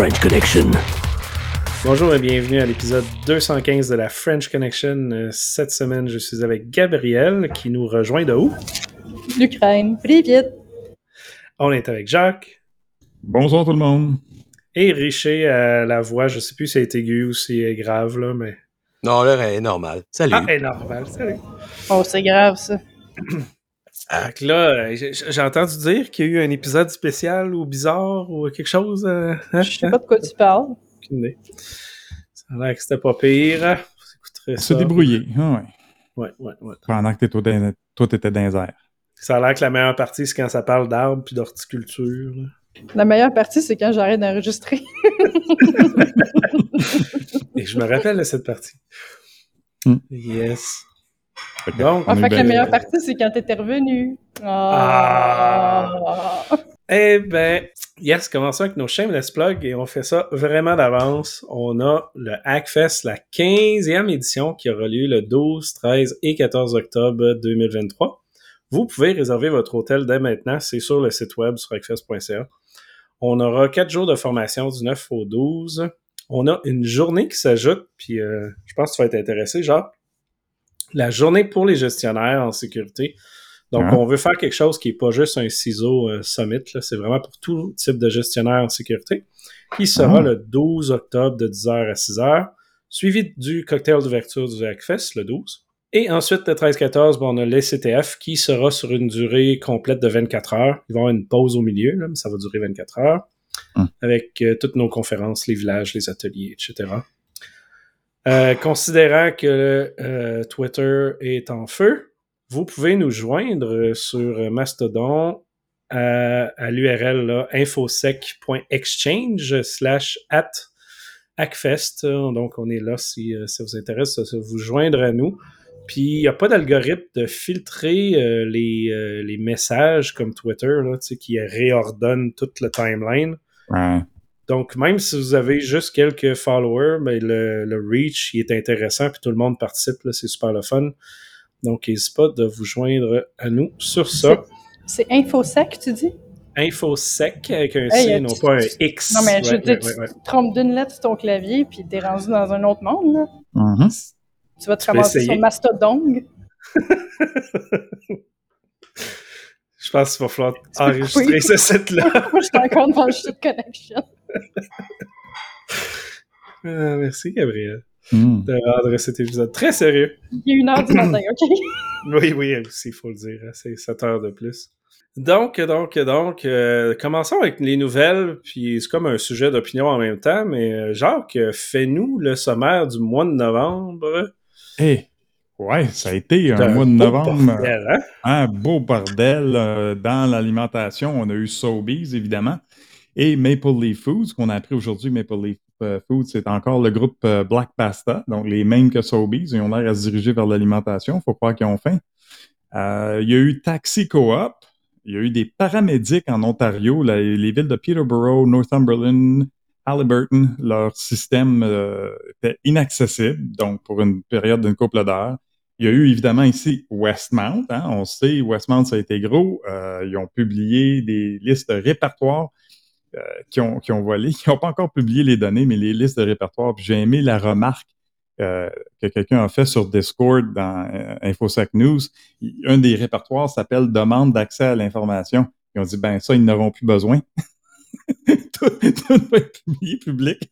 French Connection. Bonjour et bienvenue à l'épisode 215 de la French Connection. Euh, cette semaine, je suis avec Gabriel qui nous rejoint de où? L'Ukraine. Privet. On est avec Jacques. Bonjour tout le monde. Et Richer à la voix, je ne sais plus si c'est aigu ou si c'est grave, là, mais. Non, elle est normale. Salut. Ah, elle est normale. Salut. Oh, c'est grave, ça. Donc là, euh, j'ai entendu dire qu'il y a eu un épisode spécial ou bizarre ou quelque chose. euh, hein? Je sais pas de quoi tu parles. Ça a l'air que c'était pas pire. J'écouterai Se ça. débrouiller. Ah ouais. Ouais, ouais, ouais. Pendant que dans- toi, t'étais dans les airs. Ça a l'air que la meilleure partie, c'est quand ça parle d'arbres puis d'horticulture. La meilleure partie, c'est quand j'arrête d'enregistrer. Et je me rappelle de cette partie. Hmm. Yes. Fait que Donc, on En fait, que la meilleure partie, c'est quand t'étais revenu. Ah. Eh ben, yes, commençons avec nos shameless plugs et on fait ça vraiment d'avance. On a le Hackfest, la 15e édition qui aura lieu le 12, 13 et 14 octobre 2023. Vous pouvez réserver votre hôtel dès maintenant, c'est sur le site web sur hackfest.ca. On aura quatre jours de formation du 9 au 12. On a une journée qui s'ajoute, puis euh, je pense que tu vas être intéressé, genre la journée pour les gestionnaires en sécurité. Donc, Ah. on veut faire quelque chose qui n'est pas juste un ciseau euh, summit, c'est vraiment pour tout type de gestionnaire en sécurité, qui sera Ah. le 12 octobre de 10h à 6h, suivi du cocktail d'ouverture du Hackfest le 12. Et ensuite, le 13-14, bon, on a l'ECTF qui sera sur une durée complète de 24 heures. Il va y avoir une pause au milieu, là, mais ça va durer 24 heures, Hum. avec euh, toutes nos conférences, les villages, les ateliers, etc. Euh, considérant que euh, Twitter est en feu, vous pouvez nous joindre sur Mastodon à, l'URL infosec.exchange slash at Hackfest. Donc, on est là si euh, ça vous intéresse vous joindre à nous. Puis, il n'y a pas d'algorithme de filtrer les, messages comme Twitter là, qui réordonne toute le timeline. Donc, même si vous avez juste quelques followers, ben, le, le reach il est intéressant, puis tout le monde participe, là, c'est super le fun. Donc, n'hésitez pas de vous joindre à nous sur ça. C'est InfoSec, tu dis? Infosec avec un Hey, C, non tu- pas un X. Non, mais je veux Ouais, dire, ouais, ouais, tu te trompes d'une lettre sur ton clavier, puis t'es rendu dans un autre monde, là. Mhm. Tu vas te ramasser sur Mastodon. Je pense qu'il va falloir enregistrer ce site-là. Moi, je suis encore dans le shit connection. Ah, merci, Gabriel, Mhm. de rendre cet épisode très sérieux. Il est une heure du matin, OK? Oui, oui, aussi, il faut le dire. hein, C'est 7 heures de plus. Donc, donc, donc, euh, commençons avec les nouvelles, puis c'est comme un sujet d'opinion en même temps, mais euh, Jacques, euh, fais-nous le sommaire du mois de novembre. Eh, ouais, ça a été un mois de novembre. bordel, hein? Un beau bordel euh, dans l'alimentation. On a eu Sobeys, évidemment, et Maple Leaf Foods, qu'on a appris aujourd'hui. Maple Leaf euh, Foods, c'est encore le groupe euh, Black Pasta, donc les mêmes que Sobeys. Ils ont l'air à se diriger vers l'alimentation. faut croire qu'ils ont faim. Euh, il y a eu Taxi Co-op. Il y a eu des paramédics en Ontario, les villes de Peterborough, Northumberland, Halliburton. Leur système était inaccessible, donc pour une période d'une couple d'heures. Il y a eu évidemment ici Westmount. Hein, on sait, Westmount, ça a été gros. Ils ont publié des listes de répertoires euh, qui, ont, qui ont volé. Ils n'ont pas encore publié les données, mais les listes de répertoires. Puis J'ai aimé la remarque euh, que quelqu'un a fait sur Discord dans euh, InfoSec News. Un des répertoires s'appelle Demande d'accès à l'information. Ils ont dit, ben ça, ils n'auront plus besoin. tout, tout va être publié public.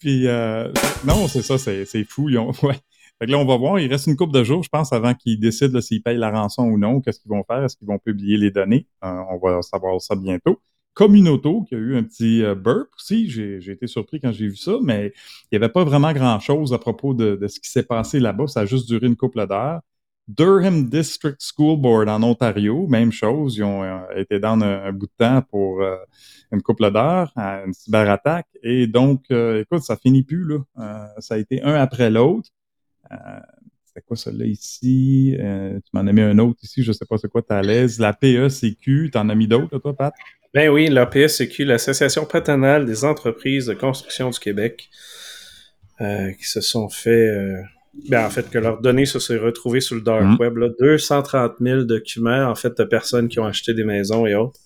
Puis euh, non, c'est ça, c'est fou. Ils ont, ouais. Fait que là, on va voir. Il reste une couple de jours, je pense, avant qu'ils décident s'ils payent la rançon ou non. Qu'est-ce qu'ils vont faire? Est-ce qu'ils vont publier les données? Euh, on va savoir ça bientôt. Communauto, qui a eu un petit euh, burp aussi. J'ai été surpris quand j'ai vu ça, mais il n'y avait pas vraiment grand-chose à propos de, de ce qui s'est passé là-bas. Ça a juste duré une couple d'heures. Durham District School Board en Ontario, même chose. Ils ont euh, été dans un, bout de temps pour euh, une couple d'heures, à une cyberattaque. Et donc, euh, écoute, ça finit plus, là. Ça a été un après l'autre. C'était quoi celui-là ici? Tu m'en as mis un autre ici, je sais pas c'est quoi ta l'aise. La PECQ, t'en as mis d'autres, toi, Pat? Ben oui, l'APSQ, l'Association patronale des entreprises de construction du Québec, euh, qui se sont fait... euh, ben, en fait, que leurs données se sont retrouvées sur le dark Mhm. web. Là, 230 000 documents, en fait, de personnes qui ont acheté des maisons et autres.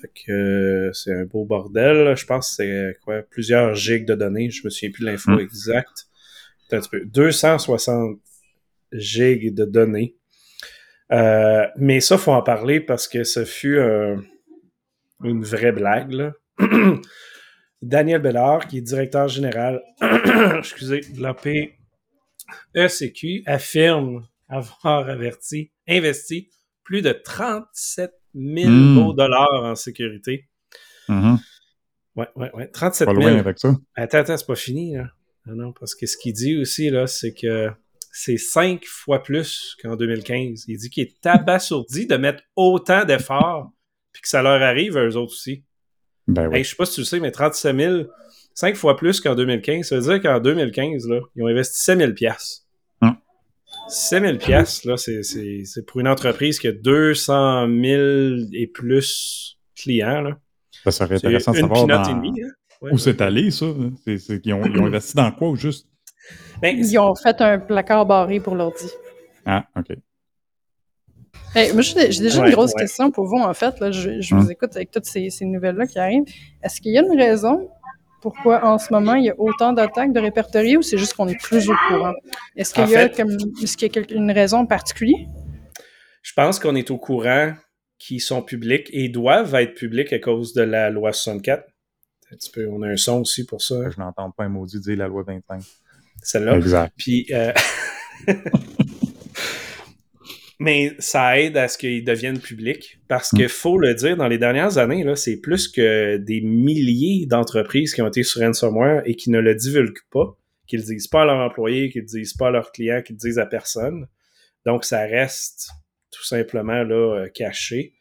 Fait que euh, c'est un beau bordel. Je pense que c'est quoi plusieurs gigs de données. Je me souviens plus de l'info Mm. exacte. Un petit peu. 260 gigs de données. Mais ça, faut en parler parce que ce fut euh, une vraie blague. Là. Daniel Bellard, qui est directeur général excusez, de la PECQ, affirme avoir averti, investi plus de 37 000 Mm. beaux dollars en sécurité. Mhm. Ouais, ouais, ouais. 37 Pas 000. loin avec ça. Attends, attends, c'est pas fini, là. Non, non, parce que ce qu'il dit aussi, là, c'est que c'est cinq fois plus qu'en 2015. Il dit qu'il est abasourdi de mettre autant d'efforts puis que ça leur arrive à eux autres aussi. Ben oui. Hey, je sais pas si tu le sais, mais 37 000, 5 fois plus qu'en 2015. Ça veut dire qu'en 2015, là, ils ont investi 7 000 piastres. Hum. 7 000 piastres, là, c'est, c'est, c'est pour une entreprise qui a 200 000 et plus clients, là. Ça serait C'est intéressant de savoir dans- demie, hein? Ouais, où ouais. c'est allé, ça? C'est, c'est qu'ils ont, ils ont investi dans quoi, ou juste? Ben, Ils ont fait un placard barré pour l'ordi. Ah, OK. Hey, moi, j'ai déjà Ouais, une grosse ouais. question pour vous, en fait. Là. Je, je Hum. vous écoute avec toutes ces, ces nouvelles-là qui arrivent. Est-ce qu'il y a une raison pourquoi, en ce moment, il y a autant d'attaques de répertoriés ou c'est juste qu'on est plus au courant? Est-ce qu'il y a, fait- comme, est-ce qu'il y a quelque- une raison particulière? Je pense qu'on est au courant qu'ils sont publics et doivent être publics à cause de la loi 64. Un petit peu, on a un son aussi pour ça, Je n'entends pas un maudit dire la loi 25. celle-là. Exact. Puis, euh, mais ça aide à ce qu'ils deviennent publics parce que faut le dire, dans les dernières années, là, c'est plus que des milliers d'entreprises qui ont été sur ransomware et qui ne le divulguent pas, qui le disent pas à leurs employés, qui le disent pas à leurs clients, qui le disent à personne. Donc, ça reste tout simplement là, euh, caché.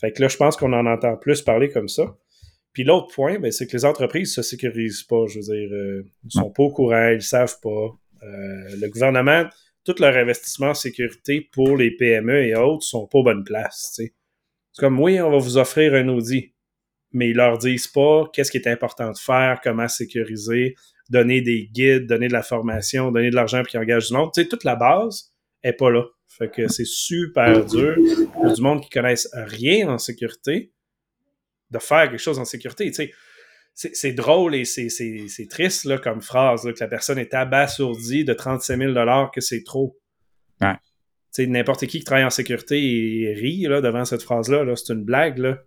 Fait que là, je pense qu'on en entend plus parler comme ça. Puis l'autre point, ben, c'est que les entreprises se sécurisent pas. Je veux dire, euh, ils sont pas au courant, ils savent pas. Euh, le gouvernement, tout leur investissement en sécurité pour les PME et autres sont pas aux bonnes places. C'est comme, oui, on va vous offrir un Audi, mais ils leur disent pas qu'est-ce qui est important de faire, comment sécuriser, donner des guides, donner de la formation, donner de l'argent pour qu'ils engagent du monde. Toute la base est pas là. Fait que c'est super dur pour du monde qui connaissent rien en sécurité de faire quelque chose en sécurité. C'est drôle et c'est- triste là, comme phrase, là, que la personne est abasourdie de 35 000 que c'est trop. Ouais. N'importe qui qui travaille en sécurité et rit là, devant cette phrase-là. -là, c'est une blague. Là.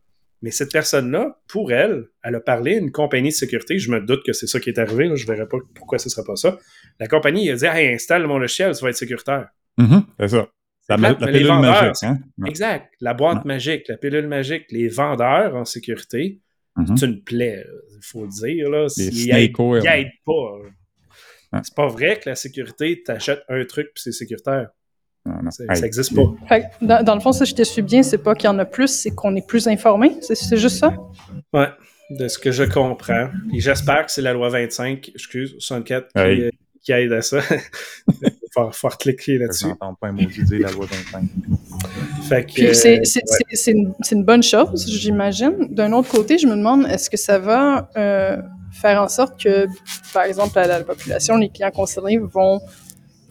Mais cette personne-là, pour elle, elle a parlé à une compagnie de sécurité. Je me doute que c'est ça qui est arrivé. Là. Je ne verrais pas pourquoi ce ne serait pas ça. La compagnie a dit hey, installe mon logiciel, ça va être sécuritaire. Mhm, C'est ça. La, la les pilule vendeurs, magique, hein? Exact. La boîte magique, la pilule magique, les vendeurs en sécurité, Mhm. c'est une plaie, il faut le dire. Là. Ils aident pas. Ouais. C'est pas vrai que la sécurité, t'achètes un truc puis c'est sécuritaire. Non, non. Ça n'existe pas. Fait dans, dans le fond, si je te suis bien, c'est pas qu'il y en a plus, c'est qu'on est plus informé. C'est juste ça? Ouais, de ce que je comprends. Puis j'espère que c'est la loi 25, excuse, 64 qui, euh, qui aide à ça. faut, faut cliquer Je là-dessus. n'entends pas un maudit dire la loi 25. Fait que, Puis c'est euh, c'est- ouais. c'est- c'est une, c'est une bonne chose, j'imagine. D'un autre côté, je me demande, est-ce que ça va euh, faire en sorte que, par exemple, la, la population, les clients concernés vont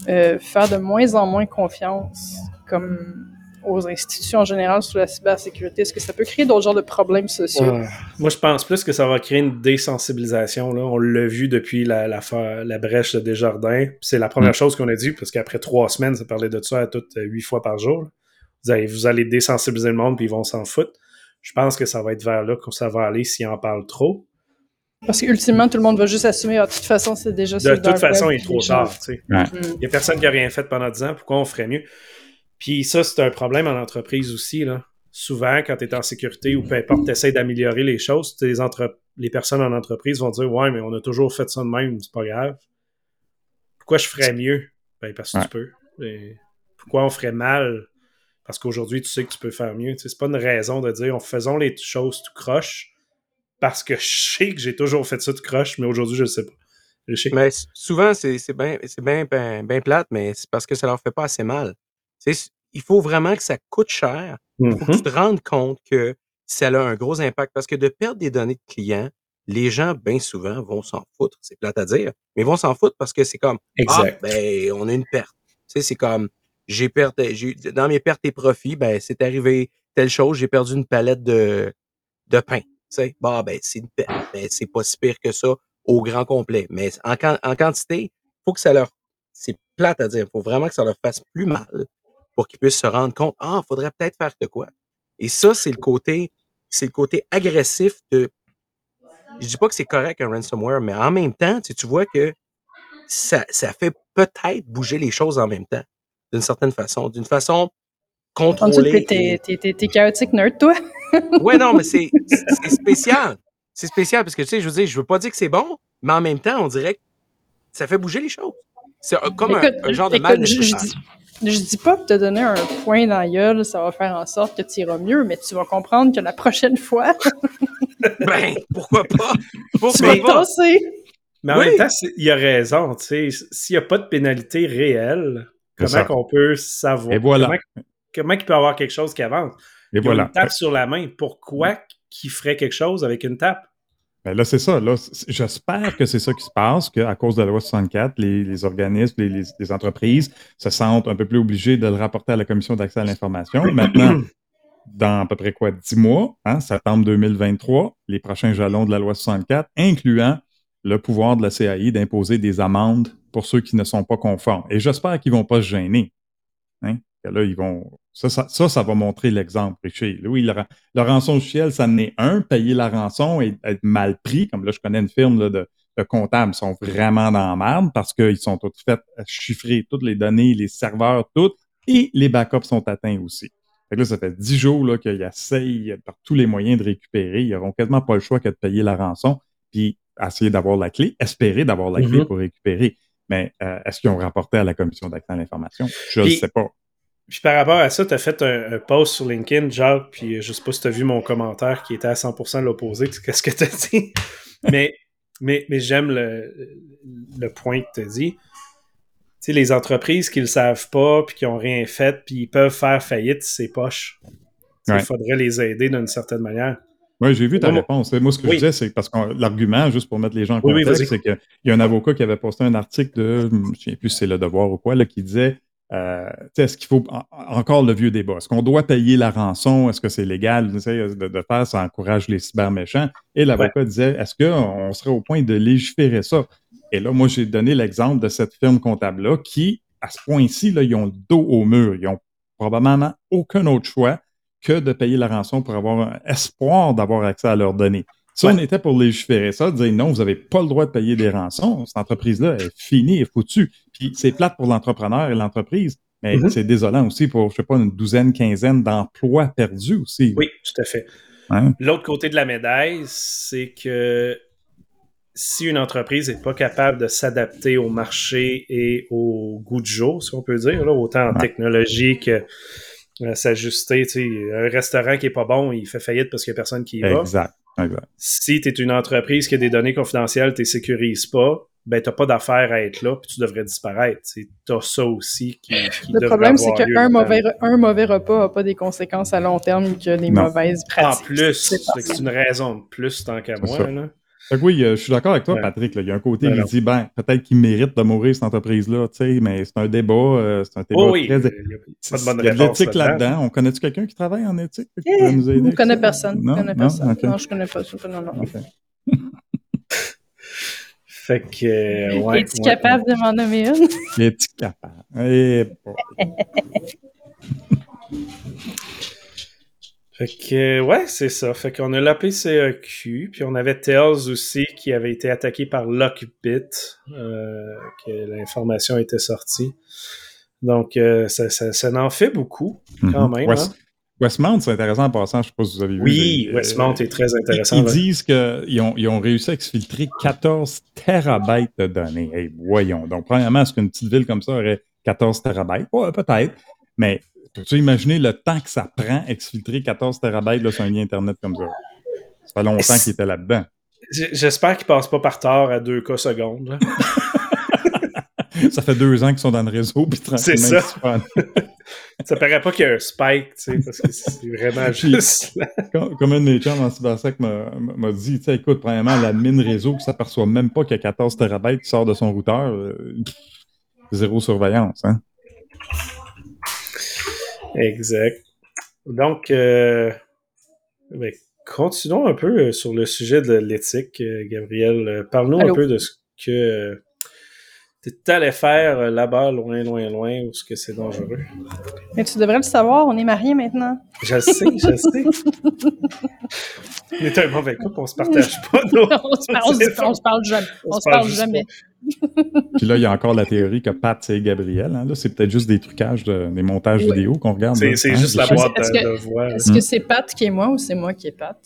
euh, faire de moins en moins confiance comme aux institutions en général sur la cybersécurité? Est-ce que ça peut créer d'autres genres de problèmes sociaux? Ouais. Moi, je pense plus que ça va créer une désensibilisation. Là. On l'a vu depuis la, la, brèche de Desjardins. C'est la première Mm. chose qu'on a dit, parce qu'après trois semaines, ça parlait de ça à toutes euh, huit fois par jour. Vous allez, vous allez désensibiliser le monde, puis ils vont s'en foutre. Je pense que ça va être vers là que ça va aller s'ils en parlent trop. Parce qu'ultimement, tout le monde va juste assumer, ah, de toute façon, c'est déjà sur De toute façon, il est trop tard. tu sais. Mm. Il n'y a personne qui a rien fait pendant 10 ans. Pourquoi on ferait mieux? Puis ça, c'est un problème en entreprise aussi. Là. Souvent, quand tu es en sécurité ou peu importe, tu essaies d'améliorer les choses, les, entre... les personnes en entreprise vont dire Ouais, mais on a toujours fait ça de même, c'est pas grave. Pourquoi je ferais mieux? Ben, parce que Ouais. tu peux. Et pourquoi on ferait mal? Parce qu'aujourd'hui, tu sais que tu peux faire mieux. C'est pas une raison de dire on faisons les choses tout croche parce que je sais que j'ai toujours fait ça tout croche, mais aujourd'hui, je le sais pas. Je sais. Mais souvent, c'est bien bien ben, ben plate, mais c'est parce que ça leur fait pas assez mal. Tu il faut vraiment que ça coûte cher pour que Mhm. tu te rendes compte que ça a un gros impact. Parce que de perdre des données de clients, les gens, bien souvent, vont s'en foutre. C'est plate à dire, mais ils vont s'en foutre parce que c'est comme Exact. Ah, ben, on a une perte. Tu sais, c'est comme j'ai perdu dans mes pertes et profits, ben, c'est arrivé telle chose, j'ai perdu une palette de, de pain. sais, bah, ben, c'est ben, c'est pas si pire que ça au grand complet. Mais en, en quantité, faut que ça leur, c'est plate à dire, faut vraiment que ça leur fasse plus mal pour qu'ils puissent se rendre compte, ah, faudrait peut-être faire de quoi. Et ça, c'est le côté, c'est le côté agressif de, je dis pas que c'est correct un ransomware, mais en même temps, tu, tu vois que ça, ça fait peut-être bouger les choses en même temps, d'une certaine façon, d'une façon contrôlée. T'es chaotique nerd, toi? ouais, non, mais c'est spécial. C'est spécial parce que, tu sais, je veux dire, je veux pas dire que c'est bon, mais en même temps, on dirait que ça fait bouger les choses. C'est comme un, genre de mal je, je, dis, je dis pas que te donner un point dans la gueule, ça va faire en sorte que tu iras mieux, mais tu vas comprendre que la prochaine fois. ben, pourquoi pas? Pourquoi tu vas pas? Mais en même temps, il a raison, tu sais. S'il n'y a pas de pénalité réelle, comment qu'on peut savoir? Et voilà. Comment, il peut avoir quelque chose qui avance? Et voilà. Une tape sur la main. Pourquoi qu'il ferait quelque chose avec une tape? Ben là, c'est ça. Là, j'espère que c'est ça qui se passe, qu'à cause de la loi 64, les, organismes, les, entreprises se sentent un peu plus obligés de le rapporter à la Commission d'accès à l'information. Maintenant, dans à peu près quoi, 10 mois, hein, septembre 2023, les prochains jalons de la loi 64, incluant le pouvoir de la CAI d'imposer des amendes pour ceux qui ne sont pas conformes. Et j'espère qu'ils ne vont pas se gêner. Hein? là, ils vont. Ça, ça, ça, va montrer l'exemple, Richie. Oui, le, le rançon ciel, ça en est un. Payer la rançon et être mal pris. Comme là, je connais une firme de, de comptables sont vraiment dans la merde parce qu'ils sont tous faits chiffrer toutes les données, les serveurs, toutes, et les backups sont atteints aussi. Fait que là, ça fait dix jours qu'ils essayent par tous les moyens de récupérer. Ils n'auront quasiment pas le choix que de payer la rançon. Puis essayer d'avoir la clé, espérer d'avoir la clé mm-hmm. pour récupérer. Mais euh, est-ce qu'ils ont rapporté à la commission d'accès à l'information? Je ne sais pas. Puis par rapport à ça, tu as fait un, post sur LinkedIn, Jacques, puis je sais pas si tu as vu mon commentaire qui était à 100% l'opposé de ce que tu as dit. mais mais, mais j'aime le, le, point que tu as dit. Tu sais, les entreprises qui le savent pas, puis qui ont rien fait, puis ils peuvent faire faillite, c'est poche. Il faudrait les aider d'une certaine maniire. Oui, j'ai vu ta réponse. Moi, ce que je disais, c'est parce que l'argument, juste pour mettre les gens en contexte, c'est qu'il y a un avocat qui avait posté un article de, je ne sais plus si c'est Le Devoir ou quoi, là, qui disait euh, est-ce qu'il faut encore le vieux débat? Est-ce qu'on doit payer la rançon? Est-ce que c'est légal? De, faire? Ça encourage les cyberméchants. Et l'avocat disait est-ce qu'on serait au point de légiférer ça? Et là, moi, j'ai donné l'exemple de cette firme comptable-là qui, à ce point-ci, ils ont le dos au mur. Ils n'ont probablement aucun autre choix que de payer la rançon pour avoir un espoir d'avoir accès à leurs données. Si on était pour légiférer ça, dire non, vous n'avez pas le droit de payer des rançons, cette entreprise-là est finie, est foutue. Puis c'est plate pour l'entrepreneur et l'entreprise, mais mm-hmm. c'est désolant aussi pour, je sais pas, une douzaine, quinzaine d'emplois perdus aussi. Oui, tout à fait. Hein? L'autre côté de la médaille, c'est que si une entreprise n'est pas capable de s'adapter au marché et au goût du jour, si on peut dire, là, autant en technologie que euh, s'ajuster, un restaurant qui est pas bon, il fait faillite parce qu'il n'y a personne qui y va. Exact. Si tu es une entreprise qui a des données confidentielles, tu ne sécurises pas, ben tu n'as pas d'affaire à être là, puis tu devrais disparaître. Tu as ça aussi qui, qui Le problème, c'est qu'un mauvais, un mauvais repas n'a pas des conséquences à long terme que des mauvaises pratiques. En plus, c'est une raison de plus tant qu'à moi. Là oui, euh, je suis d'accord avec toi, Patrick. Il y a un côté qui dit, ben, peut-être qu'il mérite de mourir, cette entreprise-là, mais c'est un débat. Euh, c'est un débat très... Il y a, pas de bonne il y a de l'éthique là-dedans. On connaît-tu quelqu'un qui travaille en éthique? Qui eh, nous aider je connais personne. Non, connais personne. Non, je connais pas. Non, non, non. fait que, ouais. Es-tu capable de m'en nommer une? Es-tu capable? Eh, Fait que, ouais, c'est ça. Fait qu'on a l'APCEQ, puis on avait Tails aussi qui avait été attaqué par Lockbit, euh, que l'information était sortie. Donc, euh, ça, ça, en fait beaucoup, quand mhm. même. Hein. Westmount, c'est intéressant en passant, je ne sais pas si vous avez vu. Oui, Westmount est très intéressant. Ils, disent qu'ils ont, ils ont réussi à exfiltrer 14 terabytes de données. Hey, voyons. Donc, premièrement, est-ce qu'une petite ville comme ça aurait 14 terabytes? Ouais, peut-être. Mais Peux-tu imaginer le temps que ça prend exfiltrer 14 terabytes sur un lien Internet comme ça? Ça fait longtemps qu'il était là-dedans. J'espère qu'il passe pas par tard à 2 cas secondes. ça fait deux ans qu'ils sont dans le réseau, C'est ça. ça paraît pas qu'il y a un spike, tu sais, parce que c'est vraiment juste. comme, comme, un de mes chums en cybersec m'a dit, tu sais, écoute, premièrement, l'admin réseau qui s'aperçoit même pas qu'il y a 14 terabytes qui sort de son routeur, euh, zéro surveillance, hein. Exact. Donc, euh, continuons un peu sur le sujet de l'éthique, Gabriel. Parle-nous un peu de ce que tu allais faire là-bas, loin, loin, loin, où ce que c'est dangereux. Mais tu devrais le savoir, on est mariés maintenant. Je sais, je sais. on est un mauvais couple, on se partage pas. on, se, on, se, parle jamais. On, se parle, jamais. Puis là, il y a encore la théorie que Pat, c'est Gabriel. Hein. Là, c'est peut-être juste des trucages, de, des montages vidéo qu'on regarde. C'est hein, juste la boîte de, voix. Est-ce que c'est Pat qui est moi ou c'est moi qui est Pat?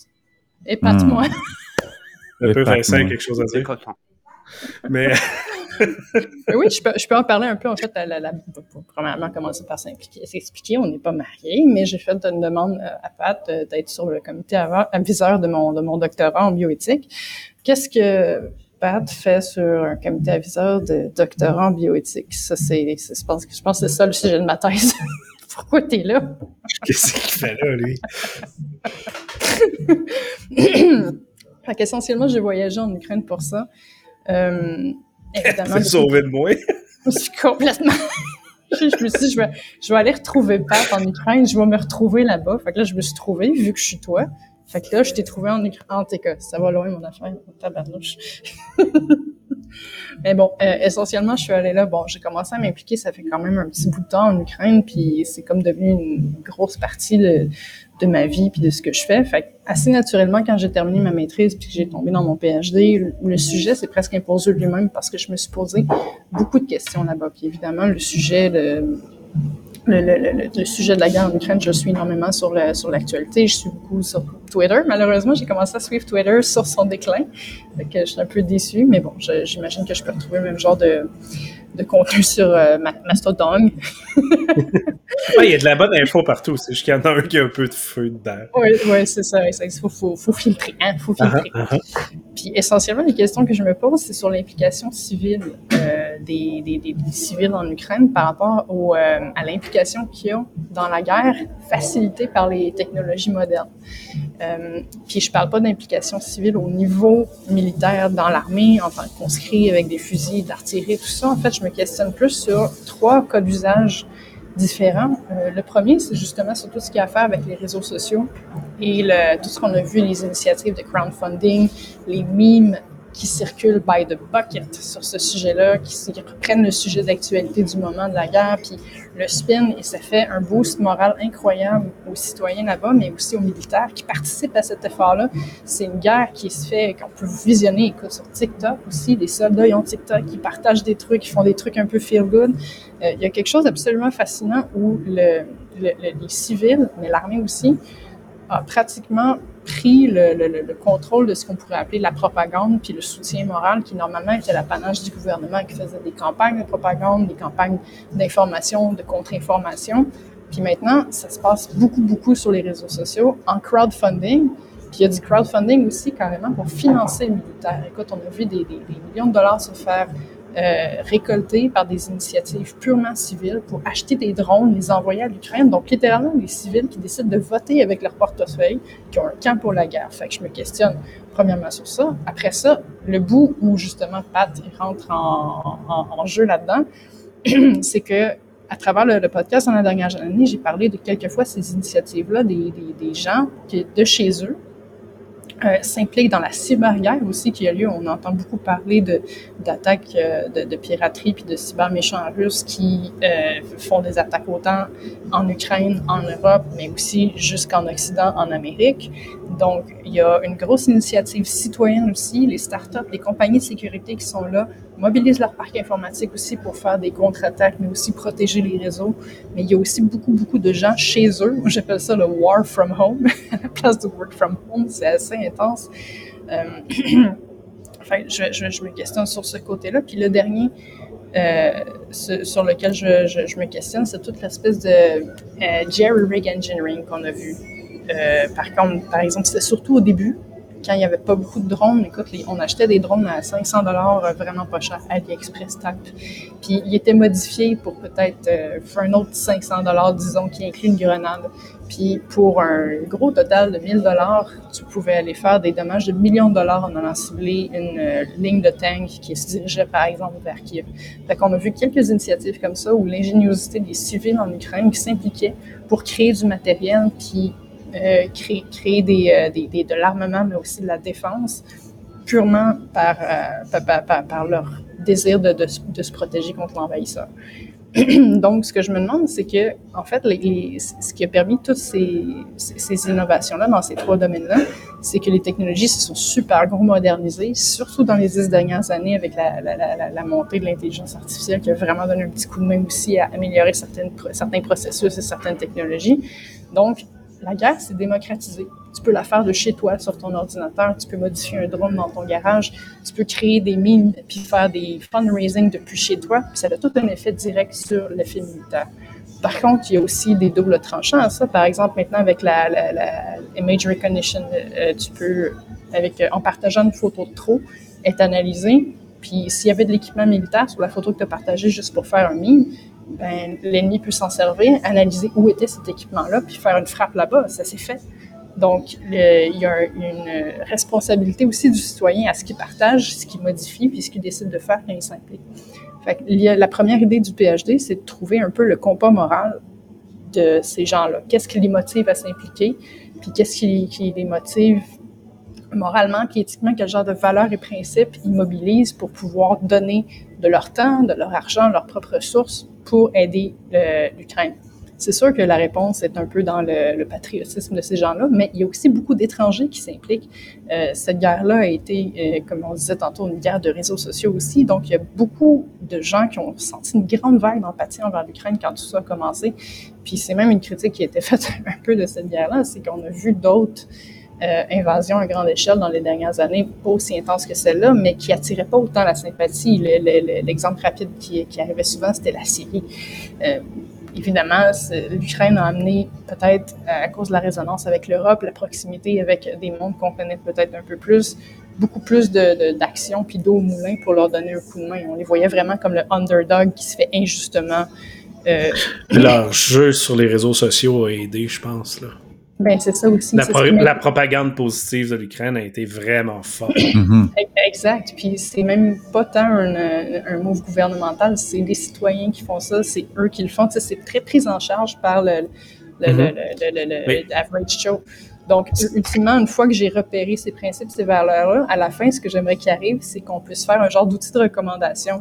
Et Pat, moi. Un peu Vincent, quelque chose à dire. Mais. oui, je peux, je peux, en parler un peu. En fait, la, la, premièrement, commencer par s'expliquer. On n'est pas mariés, mais j'ai fait une demande euh, à Pat euh, d'être sur le comité aviseur de mon, de mon doctorat en bioéthique. Qu'est-ce que Pat fait sur un comité aviseur de doctorat en bioéthique? Ça, c'est, je pense, que c'est ça le sujet de ma thèse. Pourquoi t'es là? Qu'est-ce qu'il fait là, lui? fait qu'essentiellement, j'ai voyagé en Ukraine pour ça. Euh, évidemment. sauvé de moi. je suis complètement. je me suis dit, je vais, je vais aller retrouver Pat en Ukraine, je vais me retrouver là-bas. Fait que là, je me suis trouvé, vu que je suis toi. Fait que là, je t'ai trouvé en Ukraine. En cas, ça va loin, mon affaire. Tabarnouche. Mais bon, euh, essentiellement, je suis allée là. Bon, j'ai commencé à m'impliquer, ça fait quand même un petit bout de temps en Ukraine, puis c'est comme devenu une grosse partie de, ma vie puis de ce que je fais. Fait assez naturellement, quand j'ai terminé ma maîtrise puis que j'ai tombé dans mon PhD, le, sujet s'est presque imposé lui-même parce que je me suis posé beaucoup de questions là-bas. Puis évidemment, le sujet de le, le, le, sujet de la guerre en Ukraine, je suis énormément sur l'actualité. Je suis beaucoup sur Twitter. Malheureusement, j'ai commencé à suivre Twitter sur son déclin. Que je suis un peu déçue, mais bon, j'imagine que je peux retrouver le même genre de, de contenu sur euh, Mastodon. il y a de la bonne info partout. C'est juste qu'il y en a un qui a un peu de feu dedans. Oui, ouais, c'est ça. Il faut, faut, faut, filtrer. Hein? faut filtrer. Uh-huh, uh-huh. Puis essentiellement, les questions que je me pose, c'est sur l'implication civile euh, des, civils en Ukraine par rapport euh, à l'implication qu'ils ont dans la guerre facilitée par les technologies modernes. Euh, puis je parle pas d'implication civile au niveau militaire dans l'armée en tant que conscrit avec des fusils, d'artillerie, tout ça. En fait, je me questionne plus sur trois cas d'usage différents. Euh, le premier, c'est justement sur tout ce qui a à faire avec les réseaux sociaux et tout ce qu'on a vu, les initiatives de crowdfunding, les memes qui circulent by the bucket sur ce sujet-là, qui, reprennent le sujet d'actualité du moment de la guerre, puis le spin, et ça fait un boost moral incroyable aux citoyens là-bas, mais aussi aux militaires qui participent à cet effort-là. C'est une guerre qui se fait, qu'on peut visionner, écoute, sur TikTok aussi, les soldats, ils ont TikTok, ils partagent des trucs, ils font des trucs un peu feel-good. Euh, il y a quelque chose d'absolument fascinant où le, les civils, mais l'armée aussi, a pratiquement pris le, le, le contrôle de ce qu'on pourrait appeler la propagande puis le soutien moral qui normalement était l'apanage du gouvernement qui faisait des campagnes de propagande, des campagnes d'information, de contre-information. Puis maintenant, ça se passe beaucoup, beaucoup sur les réseaux sociaux en crowdfunding. Puis il y a du crowdfunding aussi carrément pour financer le militaire. Écoute, on a vu des millions de dollars se faire euh, récoltés par des initiatives purement civiles pour acheter des drones, les envoyer à l'Ukraine. Donc, littéralement, les civils qui décident de voter avec leur portefeuille, qui ont un camp pour la guerre. Fait que je me questionne premièrement sur ça. Après ça, le bout où justement Pat rentre en, jeu là-dedans, c'est que à travers le, podcast dans la dernière année, j'ai parlé de quelquefois ces initiatives-là, des, gens de chez eux, euh, s'implique dans la cyberguerre aussi qui a lieu. On entend beaucoup parler de d'attaques euh, de, de, piraterie puis de cyber méchants russes qui euh, font des attaques autant en Ukraine, en Europe, mais aussi jusqu'en Occident, en Amérique. Donc, il y a une grosse initiative citoyenne aussi. Les startups, les compagnies de sécurité qui sont là mobilisent leur parc informatique aussi pour faire des contre-attaques, mais aussi protéger les réseaux. Mais il y a aussi beaucoup, beaucoup de gens chez eux. Moi, j'appelle ça le war from home, la place de work from home. C'est assez intense. Euh, enfin, je, me questionne sur ce côté-là. Puis le dernier, euh, sur lequel je, me questionne, c'est toute l'espèce de euh, Jerry Rig Engineering qu'on a vu. Par contre, par exemple, c'était surtout au début, quand il n'y avait pas beaucoup de drones, écoute, on achetait des drones à 500 dollars euh, vraiment pas cher, AliExpress Type. Puis il était modifié pour peut-être euh, faire un autre 500 dollars, disons, qui inclut une grenade. Puis pour un gros total de 1000 dollars, tu pouvais aller faire des dommages de millions de dollars en allant cibler une euh, ligne de tank qui se dirigeait par exemple vers Kiev. Fait qu'on a vu quelques initiatives comme ça où l'ingéniosité des civils en Ukraine qui s'impliquaient pour créer du matériel puis créer, créer euh, de l'armement, mais aussi de la défense, purement par, euh, leur désir de, se protéger contre l'envahisseur. Donc, ce que je me demande, c'est que, en fait, ce qui a permis toutes ces, innovations-là dans ces trois domaines-là, c'est que les technologies se sont super gros modernisées, surtout dans les dix dernières années avec la, montée de l'intelligence artificielle qui a vraiment donné un petit coup de main aussi à améliorer certains processus et certaines technologies. Donc, la guerre s'est démocratisée. Tu peux la faire de chez toi sur ton ordinateur, tu peux modifier un drone dans ton garage, tu peux créer des mines puis faire des fundraising depuis chez toi, ça a tout un effet direct sur l'effet militaire. Par contre, il y a aussi des doubles tranchants à ça. Par exemple, maintenant avec la, image recognition, euh, tu peux, avec, en partageant une photo de trop, être analysé. Puis s'il y avait de l'équipement militaire sur la photo que tu as partagée juste pour faire un meme, ben, l'ennemi peut s'en servir, analyser où était cet équipement-là, puis faire une frappe là-bas. Ça s'est fait. Donc, il y a une responsabilité aussi du citoyen à ce qu'il partage, ce qu'il modifie, puis ce qu'il décide de faire quand il s'implique. La première idée du PhD, c'est de trouver un peu le compas moral de ces gens-là. Qu'est-ce qui les motive à s'impliquer, puis qu'est-ce qui, qui, les motive moralement, puis éthiquement, quel genre de valeurs et principes ils mobilisent pour pouvoir donner de leur temps, de leur argent, leurs propres ressources pour aider l'Ukraine. C'est sûr que la réponse est un peu dans le, le patriotisme de ces gens-là, mais il y a aussi beaucoup d'étrangers qui s'impliquent. Euh, cette guerre-là a été, euh, comme on disait tantôt, une guerre de réseaux sociaux aussi. Donc, il y a beaucoup de gens qui ont senti une grande vague d'empathie envers l'Ukraine quand tout ça a commencé. Puis c'est même une critique qui a été faite un peu de cette guerre-là, c'est qu'on a vu d'autres euh, invasions à grande échelle dans les dernières années, pas aussi intense que celle-là, mais qui attiraient pas autant la sympathie. L'exemple rapide qui, arrivait souvent, c'était la Syrie. Euh, évidemment, l'Ukraine a amené peut-être à cause de la résonance avec l'Europe, la proximité avec des mondes qu'on connaît peut-être un peu plus, beaucoup plus d'action puis d'eau au moulin pour leur donner un coup de main. On les voyait vraiment comme le underdog qui se fait injustement. Euh, leur jeu sur les réseaux sociaux a aidé, je pense. Là. Ben, c'est ça aussi. La, pro la propagande positive de l'Ukraine a été vraiment forte. Mm-hmm. exact. Puis c'est même pas tant un, un move gouvernemental, c'est des citoyens qui font ça, c'est eux qui le font. C'est très pris en charge par le, le, mm -hmm. le, le, le oui. average show. Donc, ultimement, une fois que j'ai repéré ces principes, ces valeurs-là, à la fin, ce que j'aimerais qu'il arrive, c'est qu'on puisse faire un genre d'outil de recommandation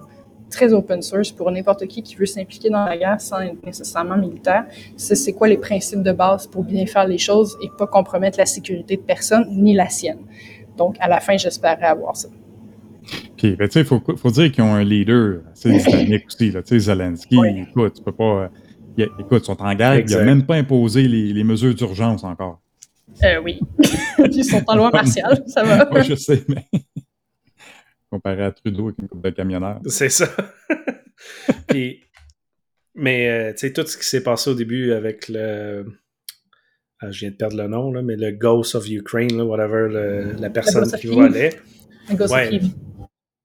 très open source pour n'importe qui qui veut s'impliquer dans la guerre sans être nécessairement militaire. C'est quoi les principes de base pour bien faire les choses et pas compromettre la sécurité de personne ni la sienne? Donc, à la fin, j'espérais avoir ça. Puis, ben, tu sais, il faut, faut, dire qu'ils ont un leader assez dynamique aussi. Tu sais, Zelensky, oui. écoute, tu peux pas... Il, écoute, ils sont en guerre, il n'a même pas imposé les, les mesures d'urgence encore. Euh, oui. Ils sont en loi martiale, ça va. Oui, je sais, mais comparé à Trudeau avec une coupe de camionneurs. C'est ça. Puis, mais euh, tu sais, tout ce qui s'est passé au début avec le. Ah, je viens de perdre le nom, là, mais le Ghost of Ukraine, là, whatever, le, la personne qui volait. Ouais.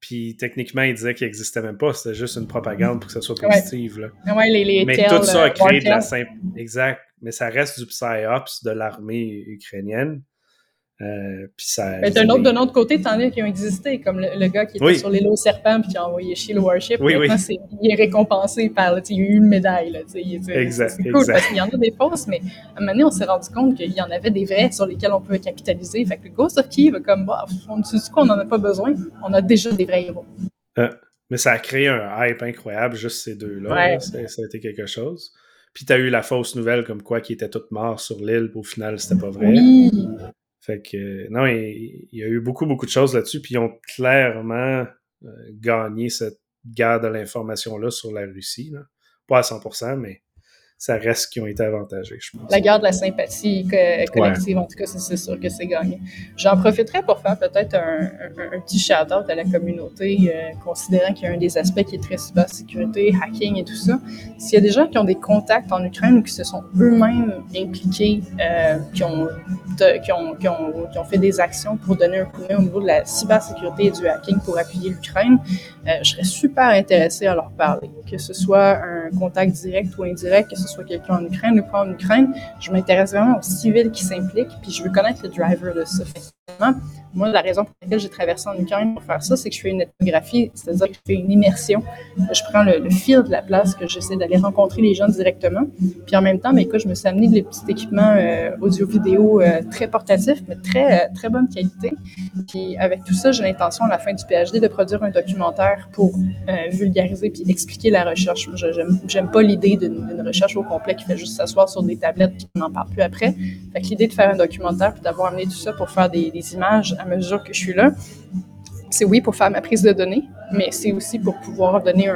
Puis techniquement, il disait qu'il n'existait même pas, c'était juste une propagande pour que ça soit. Ouais. Là. Ouais, les, les mais tout ça a créé de la simple. Exact. Mais ça reste du psyops de l'armée ukrainienne. Euh, ça, mais d'un autre, autre côté, t'en as qui ont existé, comme le, le gars qui était oui. sur l'île aux serpents puis qui a envoyé chier le Warship. Oui, oui. Est, il est récompensé par, il a eu une médaille. Là, il, exact. C'est cool exact. parce qu'il y en a des fausses, mais à un moment donné, on s'est rendu compte qu'il y en avait des vrais sur lesquels on pouvait capitaliser. Fait que le Ghost of Kiev, comme, bah, on ne sait qu'on n'en a pas besoin. On a déjà des vrais héros. Euh, mais ça a créé un hype incroyable, juste ces deux-là. Ouais. Là, ça a été quelque chose. Puis t'as eu la fausse nouvelle comme quoi qu'ils étaient tous morts sur l'île, au final, c'était pas vrai. Oui. Fait que, non, il, y a eu beaucoup, beaucoup de choses là-dessus, puis ils ont clairement euh, gagné cette guerre de l'information-là sur la Russie. Pas à 100%, mais ça reste qu'ils ont été avantagés, je pense. La guerre de la sympathie collective, ouais. en tout cas, c'est sûr que c'est gagné. J'en profiterai pour faire peut-être un, un, un, petit shout-out à la communauté, euh, considérant qu'il y a un des aspects qui est très cybersécurité, hacking et tout ça. S'il y a des gens qui ont des contacts en Ukraine ou qui se sont eux-mêmes impliqués, euh, qui, ont de, qui, ont, qui, ont, qui, ont, fait des actions pour donner un coup de main au niveau de la cybersécurité et du hacking pour appuyer l'Ukraine, euh, je serais super intéressé à leur parler. Que ce soit un contact direct ou indirect, que ce soit quelqu'un en Ukraine ou pas en Ukraine, je m'intéresse vraiment aux civils qui s'impliquent, puis je veux connaître le driver de ça. Moi, la raison pour laquelle j'ai traversé en Ukraine pour faire ça, c'est que je fais une ethnographie, c'est-à-dire que je fais une immersion. Je prends le, fil de la place, que j'essaie d'aller rencontrer les gens directement. Puis en même temps, mais ben, écoute, je me suis amené des petits équipements euh, audio-vidéo euh, très portatifs, mais très, euh, très bonne qualité. Puis avec tout ça, j'ai l'intention à la fin du PhD de produire un documentaire pour vulgariser puis expliquer la recherche. J'aime pas l'idée d'une recherche au complet qui fait juste s'asseoir sur des tablettes et qu'on n'en parle plus après. Fait que l'idée de faire un documentaire puis d'avoir amené tout ça pour faire des, des images à mesure que je suis là, c'est oui pour faire ma prise de données, mais c'est aussi pour pouvoir donner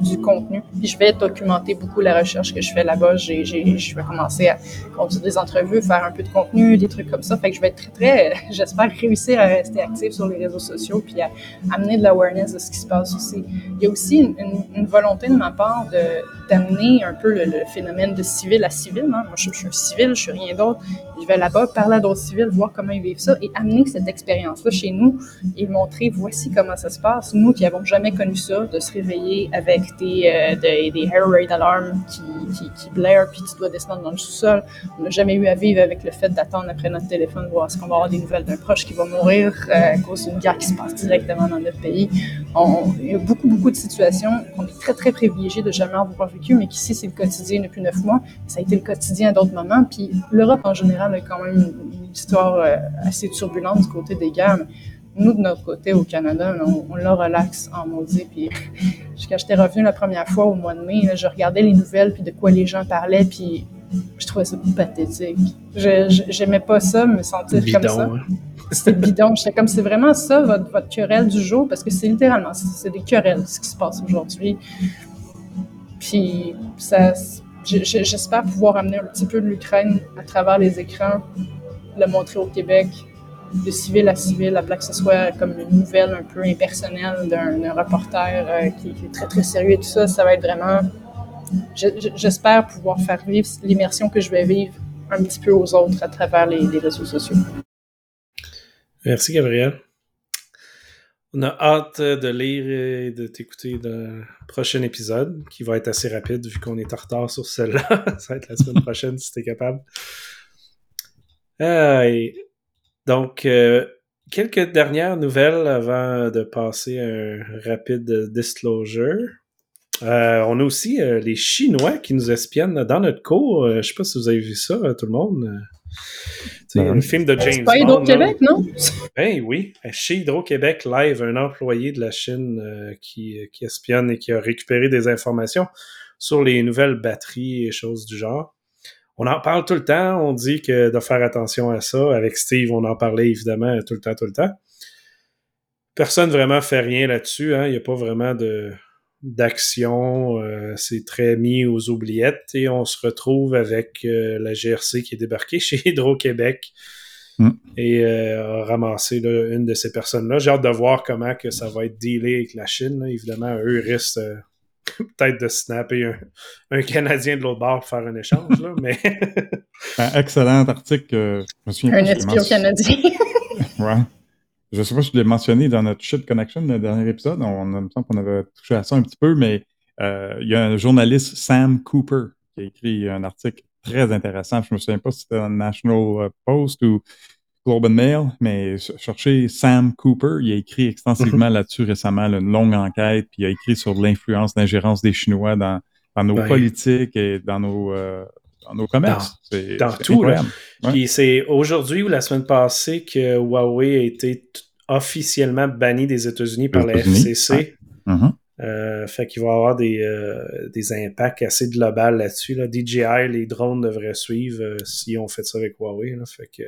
du, contenu. Je vais documenter beaucoup la recherche que je fais là-bas. J'ai, je vais commencer à conduire des entrevues, faire un peu de contenu, des trucs comme ça. Fait que je vais être très, très, j'espère réussir à rester active sur les réseaux sociaux puis à amener de l'awareness de ce qui se passe aussi. Il y a aussi une, volonté de ma part de, d'amener un peu le, phénomène de civil à civil. Hein. Moi, je, suis un civil, je suis rien d'autre. Je vais là-bas parler à d'autres civils, voir comment ils vivent ça et amener cette expérience-là chez nous et montrer voici comment ça se passe. Nous qui avons jamais connu ça, de se réveiller avec des, euh, des, des air raid alarms qui, qui, blairent, puis tu dois descendre dans le sous-sol. On n'a jamais eu à vivre avec le fait d'attendre après notre téléphone, voir est-ce qu'on va avoir des nouvelles d'un proche qui va mourir euh, à cause d'une guerre qui se passe directement dans notre pays. Il y a beaucoup, beaucoup de situations qu'on est très, très privilégiés de jamais avoir vécu, mais qu'ici, c'est le quotidien depuis neuf mois. Ça a été le quotidien à d'autres moments. Puis l'Europe, en général, a quand même une, histoire euh, assez turbulente du côté des guerres nous, de notre côté, au Canada, on, on la relaxe en maudit. Puis, quand j'étais revenu la première fois au mois de mai, je regardais les nouvelles, puis de quoi les gens parlaient, puis je trouvais ça pathétique. J'aimais pas ça, me sentir comme ça. Hein. C'était bidon. J'étais comme, c'est vraiment ça, votre, votre querelle du jour, parce que c'est littéralement, c'est des querelles, ce qui se passe aujourd'hui. Puis, ça, j'espère pouvoir amener un petit peu de l'Ukraine à travers les écrans, le montrer au Québec, de civil à civil, à que ce soit comme une nouvelle un peu impersonnelle d'un reporter euh, qui, est très, très sérieux et tout ça, ça va être vraiment... J'espère pouvoir faire vivre l'immersion que je vais vivre un petit peu aux autres à travers les, réseaux sociaux. Merci, Gabriel. On a hâte de lire et de t'écouter le prochain épisode, qui va être assez rapide vu qu'on est en retard sur celle-là. ça va être la semaine prochaine si tu es capable. Donc, euh, quelques dernières nouvelles avant de passer un rapide disclosure. Euh, on a aussi euh, les Chinois qui nous espionnent dans notre cours. je sais pas si vous avez vu ça, tout le monde. C'est ben un film de James Bond. Hydro-Québec, non? Ben oui. Chez Hydro-Québec Live, un employé de la Chine qui, qui espionne et qui a récupéré des informations sur les nouvelles batteries et choses du genre on en parle tout le temps. On dit que de faire attention à ça. Avec Steve, on en parlait évidemment tout le temps, tout le temps. Personne vraiment fait rien là-dessus. Hein. Il n'y a pas vraiment de d'action. Euh, c'est très mis aux oubliettes et on se retrouve avec euh, la GRC qui est débarquée chez Hydro-Québec mm. et euh, a ramassé une de ces personnes-là. J'ai hâte de voir comment que ça va être dealé avec la Chine. Évidemment, eux risquent peut-être de snapper un, Canadien de l'autre bord pour faire un échange, là, mais... un excellent article. Euh, je un espion canadien. ouais. Je sais pas si je l'ai mentionné dans notre Shit Connection, le dernier épisode. On, on me semble qu'on avait touché à ça un petit peu, mais euh, il y a un journaliste, Sam Cooper, qui a écrit un article très intéressant. Je me souviens pas si c'était dans National Post ou Globe and Mail, mais cherchez Sam Cooper. Il a écrit extensivement là-dessus récemment, une longue enquête, puis il a écrit sur l'influence, l'ingérence des Chinois dans, nos politiques et dans nos, euh, dans nos commerces. Dans, tout. Là. Puis c'est aujourd'hui ou la semaine passée que Huawei a été officiellement banni des États-Unis par la FCC. Mhm. Euh, fait qu'il va y avoir des, euh, des impacts assez globaux là-dessus. Là. DJI, les drones devraient suivre si on fait ça avec Huawei. Là. Fait que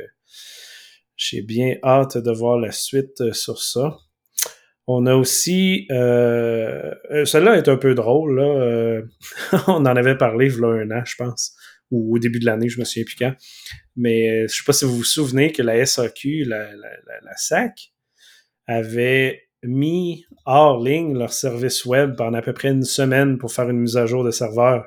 j'ai bien hâte de voir la suite euh, sur ça. On a aussi... Euh, euh Celle-là est un peu drôle. Là. Euh, on en avait parlé il y a un an, je pense. Ou au début de l'année, je me souviens plus quand. Mais je sais pas si vous vous souvenez que la SAQ, la, la, la SAC, avait mis hors ligne leur service web pendant à peu près une semaine pour faire une mise à jour de serveur.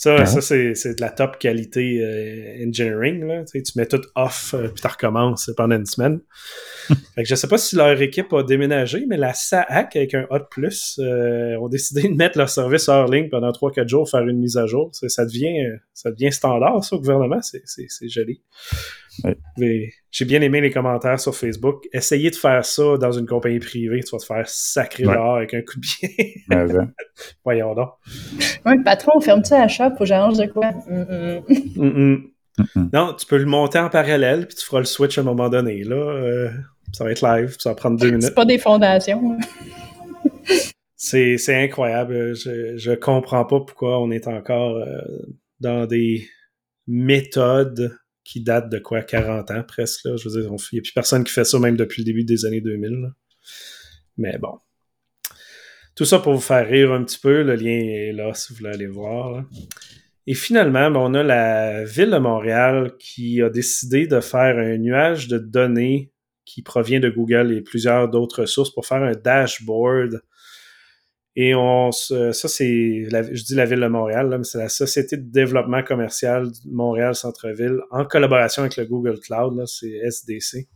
Ça, ça c'est de la top qualité euh, engineering. Là. Tu, mets tout off, euh, puis tu recommences pendant une semaine. fait que je sais pas si leur équipe a déménagé, mais la SAAC avec un Hot Plus euh, ont décidé de mettre leur service hors ligne pendant 3-4 jours, faire une mise à jour. Ça, devient, ça devient standard, ça, au gouvernement. C'est joli. Ouais. J'ai bien aimé les commentaires sur Facebook. Essayez de faire ça dans une compagnie privée, tu vas te faire sacrer ouais. dehors avec un coup de pied. Voyons donc. Oui, patron, ferme-tu la shop, faut que j'arrange de quoi? Mm -mm. Non, tu peux le monter en parallèle, puis tu feras le switch à un moment donné. Là, euh, ça va être live, ça va prendre deux minutes. C'est pas des fondations. c'est incroyable. Je, je comprends pas pourquoi on est encore euh, dans des méthodes qui datent de quoi 40 ans presque. Là. Je veux dire, il n'y a plus personne qui fait ça même depuis le début des années 2000. Mais bon. Tout ça pour vous faire rire un petit peu. Le lien est là si vous voulez aller voir. Et finalement, ben, on a la ville de Montréal qui a décidé de faire un nuage de données qui provient de Google et plusieurs d'autres sources pour faire un dashboard. Et on ça, c'est, je dis la ville de Montréal, mais c'est la Société de développement commercial Montréal Centre-Ville en collaboration avec le Google Cloud, c'est SDC.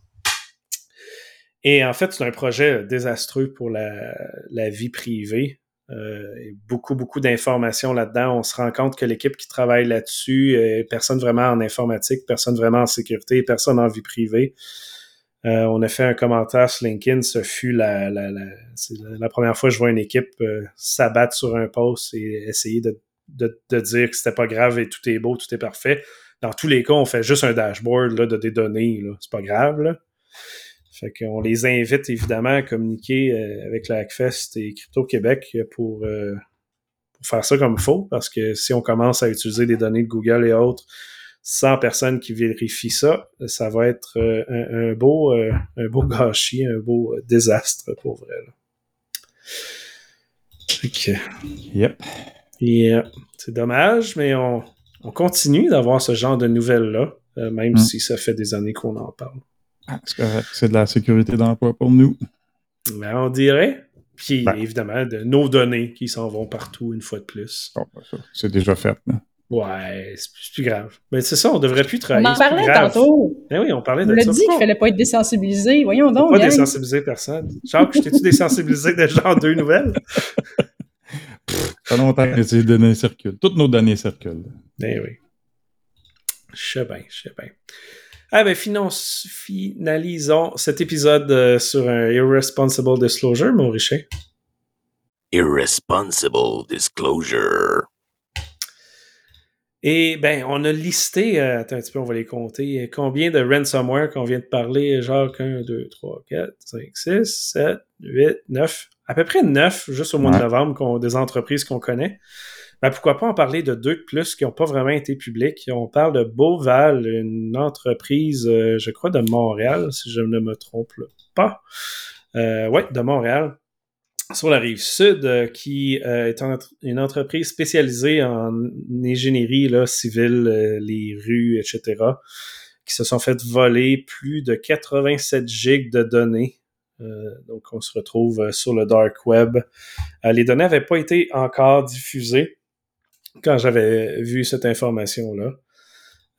Et en fait, c'est un projet désastreux pour la, vie privée. Euh, beaucoup, beaucoup d'informations là-dedans. On se rend compte que l'équipe qui travaille là-dessus, euh, personne vraiment en informatique, personne vraiment en sécurité, personne en vie privée. Euh, on a fait un commentaire sur LinkedIn, ce fut la, la, la, la première fois que je vois une équipe euh, s'abattre sur un post et essayer de, de, de dire que c'était pas grave et tout est beau, tout est parfait. Dans tous les cas, on fait juste un dashboard là, de des données. C'est pas grave. Là. Fait qu'on les invite évidemment à communiquer euh, avec la Hackfest et Crypto-Québec pour, euh, pour, faire ça comme il faut, parce que si on commence à utiliser des données de Google et autres sans personne qui vérifie ça, ça va être euh, un, un, beau, un beau gâchis, un beau désastre pour vrai. Là. Ok. Yep. Yeah. C'est dommage, mais on, on continue d'avoir ce genre de nouvelles-là, même mm. si ça fait des années qu'on en parle. Ah, c'est de la sécurité d'emploi pour nous. Ben, on dirait. Puis ben. évidemment, de nos données qui s'en vont partout une fois de plus. Bon, ben c'est déjà fait. Là. Ouais, c'est plus grave. Mais c'est ça, on devrait plus travailler. On en parlait tantôt. Ben oui, on parlait de on ça. On dit qu'il fallait pas être désensibilisé. Voyons donc. Pas désensibiliser personne. Jacques, t'ai-tu désensibilisé déjà en deux nouvelles? Pas longtemps que ces données circulent. Toutes nos données circulent. Ben oui. Je sais bien, je sais bien. Ah ben finalisons cet épisode euh, sur un Irresponsible Disclosure, mon Richet. Irresponsible Disclosure. Et ben, on a listé, euh, attends un petit peu, on va les compter, combien de ransomware qu'on vient de parler, genre 1, 2, 3, 4, 5, 6, 7, 8, 9, à peu près 9, juste au mois ouais. de novembre, des entreprises qu'on connaît. Ben, pourquoi pas en parler de deux de plus qui n'ont pas vraiment été publics. On parle de Beauval, une entreprise, euh, je crois, de Montréal, si je ne me trompe pas. Euh, oui, de Montréal, sur la rive sud, euh, qui est une entreprise spécialisée en ingénierie là, civile, euh, les rues, etc., qui se sont fait voler plus de 87 gigs de données euh, donc, on se retrouve sur le dark web. Euh, les données n'avaient pas été encore diffusées quand j'avais vu cette information-là.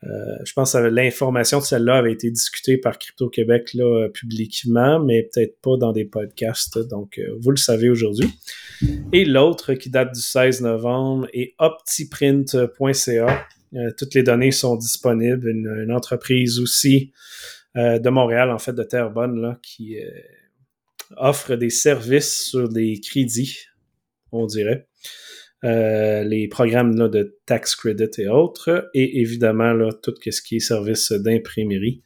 Euh, je pense que l'information de celle-là avait été discutée par Crypto-Québec là, publiquement, mais peut-être pas dans des podcasts. Donc, euh, vous le savez aujourd'hui. Et l'autre qui date du 16 novembre est optiprint.ca. Euh, toutes les données sont disponibles. Une, une entreprise aussi de Montréal, en fait, de Terrebonne, là, qui offre des services sur des crédits, on dirait. Euh, les programmes là, de tax credit et autres, et évidemment là, tout ce qui est service d'imprimerie.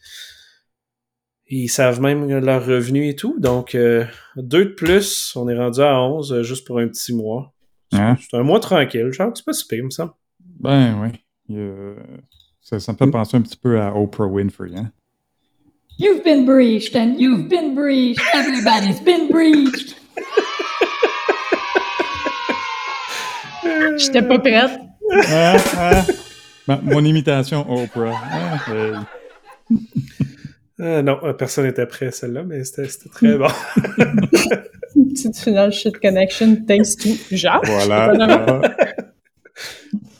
Ils savent même leurs revenus et tout, donc euh, deux de plus, on est rendu à 11 euh, juste pour un petit mois. Hein? C'est un mois tranquille, genre, c'est pas super, il me semble. Ben oui. Euh, ça, ça, me fait penser un petit peu à Oprah Winfrey, hein? You've been breached and you've been breached. Everybody's been breached. J'étais pas prête. Ah, ah. Ma, mon imitation Oprah. Ah, hey. Euh, non, personne n'était prêt à celle-là, mais c'était très bon. Petite finale shit connection thanks to Jacques. Voilà.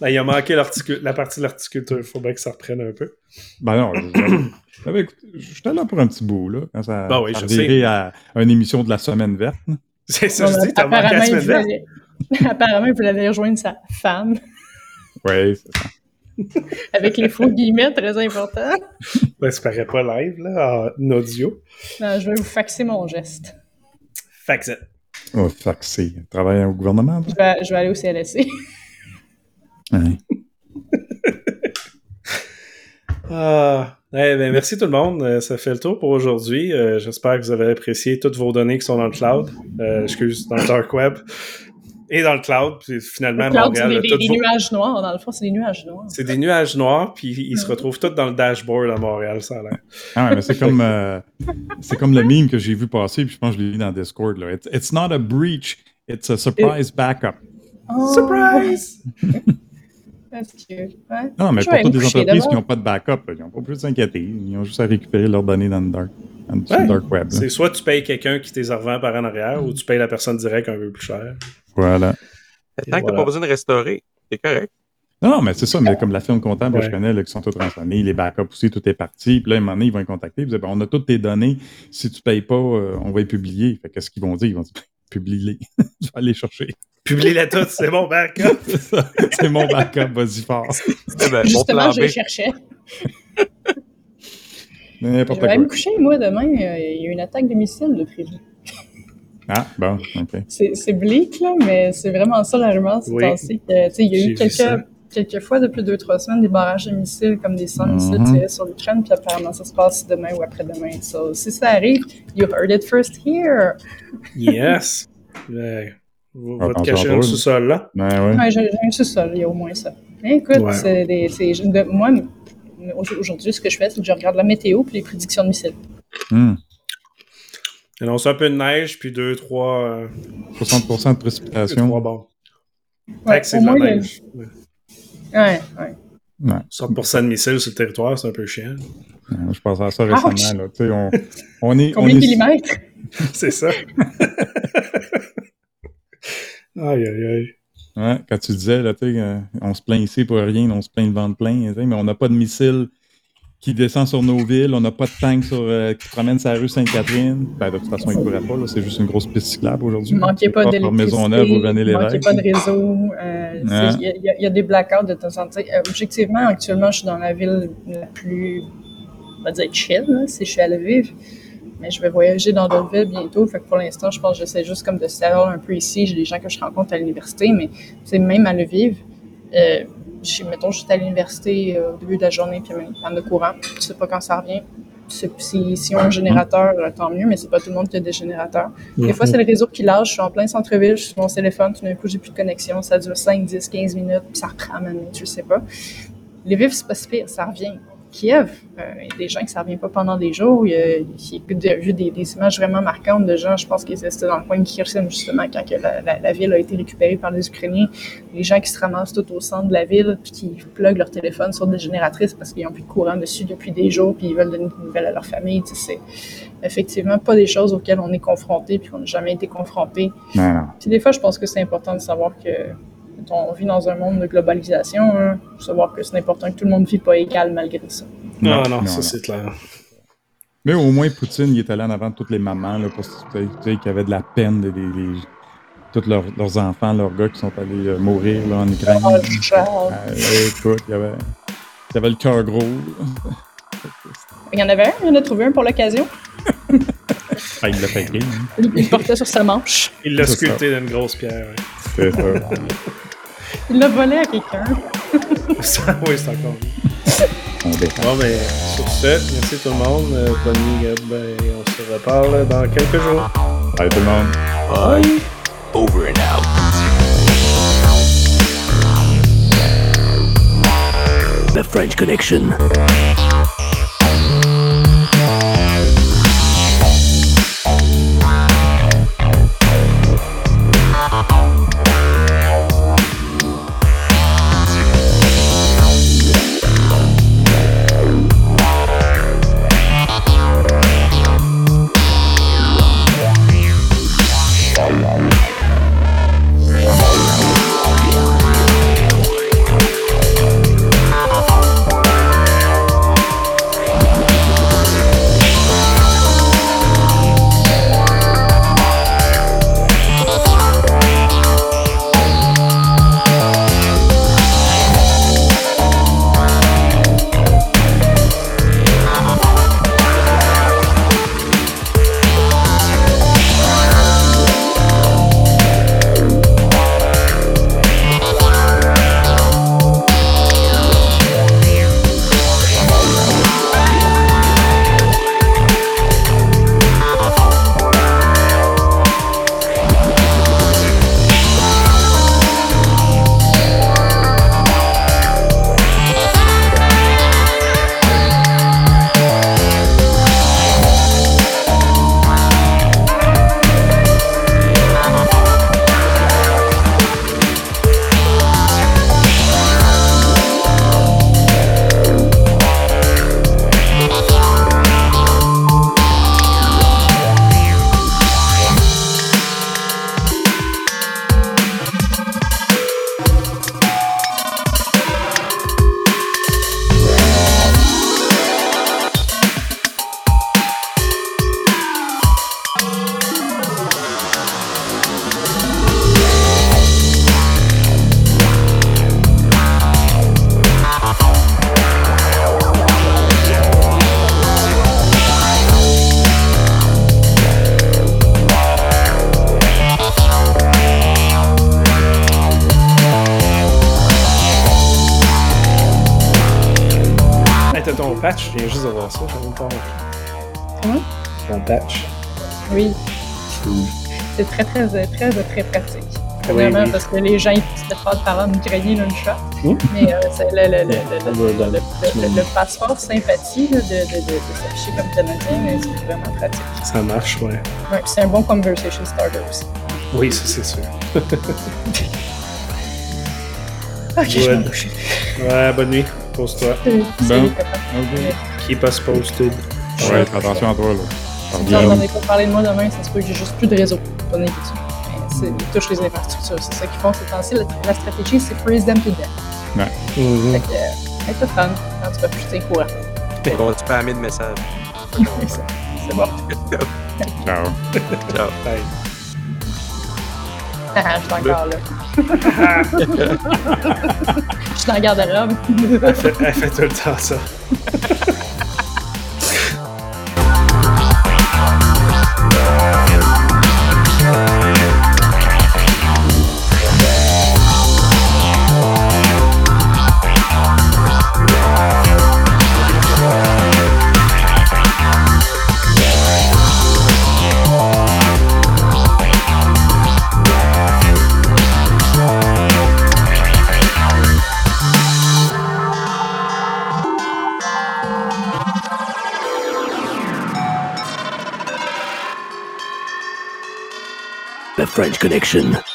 Ben, il a manqué la partie de l'articulture. Il faut bien que ça reprenne un peu. Ben non, je, ben, j'étais là pour un petit bout, là, quand ça ben oui, à une émission de la semaine verte. C'est ça, je dis, t'as manqué la semaine verte. Apparemment, il voulait aller rejoindre sa femme. Oui, c'est ça. Avec les faux guillemets, très important. Ben, ça paraît pas live, là, en audio. Non, je vais vous faxer mon geste. Fax it. Oh, fuck, c'est. Travaille au gouvernement, Je vais, je vais aller au CLSC. Ouais. Ah, eh ben, merci tout le monde. Euh, Ça fait le tour pour aujourd'hui. Euh, J'espère que vous avez apprécié toutes vos données qui sont dans le cloud. Euh, excuse, dans le dark web. Et dans le cloud. Puis finalement, Le cloud, c'est des, nuages noirs. Dans le fond, c'est des nuages noirs. c'est des nuages noirs, puis ils se retrouvent tous dans le dashboard à Montréal, ça a l'air. Ah ouais, mais c'est comme, euh, c'est comme le meme que j'ai vu passer, puis je pense que je l'ai lu dans Discord. Là. It's, it's not a breach, it's a surprise backup. Oh, Surprise! That's cute. Ouais. Non, mais Je pour toutes les entreprises qui n'ont pas de backup, ils n'ont pas plus s'inquiéter. Ils ont juste à récupérer leurs données dans le dark, Ouais. dark web. C'est soit tu payes quelqu'un qui t'es revend par en arrière, ou tu payes la personne directe un peu plus cher. Voilà. Tant que t'as voilà. pas besoin de restaurer, c'est correct. Non, non, mais c'est ça, mais comme la firme comptable que je Ouais. connais, là, qui sont tous transformés, les backups aussi, tout est parti. Puis là, à un moment donné, ils vont les contacter. Ils vont dire, Ben, on a toutes tes données. Si tu payes pas, euh, on va les publier. Fait qu'est-ce qu'ils vont dire? Ils vont dire, publie-les. je vais aller chercher. Publie-la toute, c'est mon backup. C'est ça. C'est mon backup, vas-y fort. C'est ben, Justement, je les cherchais. Je N'importe vais aller me quoi. coucher, moi, demain. euh, Il y a une attaque de missile de prévu. Ah, bon, OK. C'est bleak, là, mais c'est vraiment ça la rumeur ces Oui. temps-ci. que, tu sais, Il y a eu quelques, quelques fois depuis deux, trois semaines des barrages de missiles, comme des 100 Mhm. missiles tirés sur l'Ukraine, puis apparemment ça se passe demain ou après-demain. So, si ça arrive, you heard it first here. Yes. Euh, vous va te on cacher s'en dans le sous-sol, là. Ouais, ouais. Ouais, j'ai un sous-sol, il y a au moins ça. Mais écoute, Ouais. c'est des- c'est- de- moi, aujourd'hui, ce que je fais, c'est que je regarde la météo puis les prédictions de missiles. Hmm. Annonce un peu de neige, puis deux, trois, euh, 60% de précipitation. trois bons. Ouais, c'est de la le- neige. Ouais. Ouais, ouais. Ouais. 60% de missiles sur le territoire, c'est un peu chiant. Ouais, Je pensais à ça récemment. Ouch! Là. Tu sais, On, on est, on Combien de est- millimètres? c'est ça. aïe, aïe, aïe. Ouais, quand tu disais, là, euh, on se plaint ici pour rien, on se plaint le ventre plein, mais on n'a pas de missile qui descend sur nos villes, on n'a pas de tank sur, euh, qui promène sa rue Sainte-Catherine. Ben, de toute façon, il ne pourrait pas, là, c'est juste une grosse piste cyclable aujourd'hui. Il manquait pas Par d'électricité, il manquait pas de réseau. euh, Il y, a- il y a- il y a des blackouts de temps en temps. Euh, objectivement, actuellement, je suis dans la ville la plus, on va dire, chill, là, si je suis à Lviv. Mais je vais voyager dans d'autres villes bientôt. Fait que pour l'instant, je pense que j'essaie juste comme de settle un peu ici. J'ai des gens que je rencontre à l'université, mais c'est même à Lviv. Euh, j'ai- mettons, j'étais à l'université euh, au début de la journée, puis même en de courant. Tu sais pas quand ça revient. Si, si on a un générateur, euh, tant mieux, mais c'est pas tout le monde qui a des générateurs. Des fois, c'est le réseau qui lâche. Je suis en plein centre-ville, je suis sur mon téléphone, tout d'un coup, j'ai plus de connexion. Ça dure 5, 10, 15 minutes, puis ça reprend à je sais pas. Les vifs, c'est pas si pire, ça revient. Kiev, euh, il y a des gens que ça revient pas pendant des jours. Il y a, j'ai vu des, des images vraiment marquantes de gens, je pense qu'ils étaient dans le coin de Kherson, justement, quand que la, la- la ville a été récupérée par les Ukrainiens. Les gens qui se ramassent tout au centre de la ville, puis qui pluguent leur téléphone sur des génératrices parce qu'ils n'ont plus de courant dessus depuis des jours, puis ils veulent donner des nouvelles à leur famille. Tu sais, c'est effectivement pas des choses auxquelles on est confronté, puis qu'on n'a jamais été confronté. Puis des fois, je pense que c'est important de savoir que on vit dans un monde de globalisation, hein, savoir que c'est important que tout le monde ne vit pas égal malgré ça. Non, Non, non, non, ça c'est clair. Mais au moins, Poutine, il est allé en avant de toutes les mamans, là, pour tu sais, qui avaient de la peine, des, des- des- tous leurs, leurs enfants, leurs gars qui sont allés euh, mourir là, en Ukraine. Oh. Euh, écoute, il y avait, il y avait le cœur gros. Il y en avait un, il en a trouvé un pour l'occasion. Ah, il l'a fait hein. Il, il le portait sur sa manche. Il l'a sculpté dans une grosse pierre. ouais. C'est ça. Il l'a volé à quelqu'un. Ça, oui, c'est encore. On. Bon, ben, sur ce, merci tout le monde. Euh, bonne. Ben, on se reparle dans quelques jours. Allez, tout le monde. Bye. Over and out. The French Connection. Très, très, pratique. Oui, Vraiment, oui. parce que les gens, ils se mettent pas par là me griller là, une shot. Mais euh, c'est le, le, le, Ouais, le, on le, va dans- le, le- le passeport sympathie là, de, de, de, de s'afficher comme Canadien, mais c'est vraiment pratique. Ça marche, ouais. Ouais, c'est un bon conversation starter aussi. Oui, ça c'est sûr. Ok, je vais Ouais. me coucher. Ouais, bonne nuit. Pose-toi. Bon. Keep us posted. Ouais, fais attention à toi, là. Si Regarde. n'entendez pas parler de moi demain, ça se peut que j'ai juste plus de réseau. D'inquiétude. C'est- ils touchent les infrastructures. C'est ça qu'ils font ces temps-ci. La, la stratégie, c'est freeze them to death. Mhm. Fait que, euh, être fun. En tout cas, je tiens courant. On va spammer de messages. C'est c'est bon. Ciao. Ciao. Bye. Ah, je suis encore là. Je suis dans le garde-robe. Elle fait, elle fait tout le temps ça. French Connection.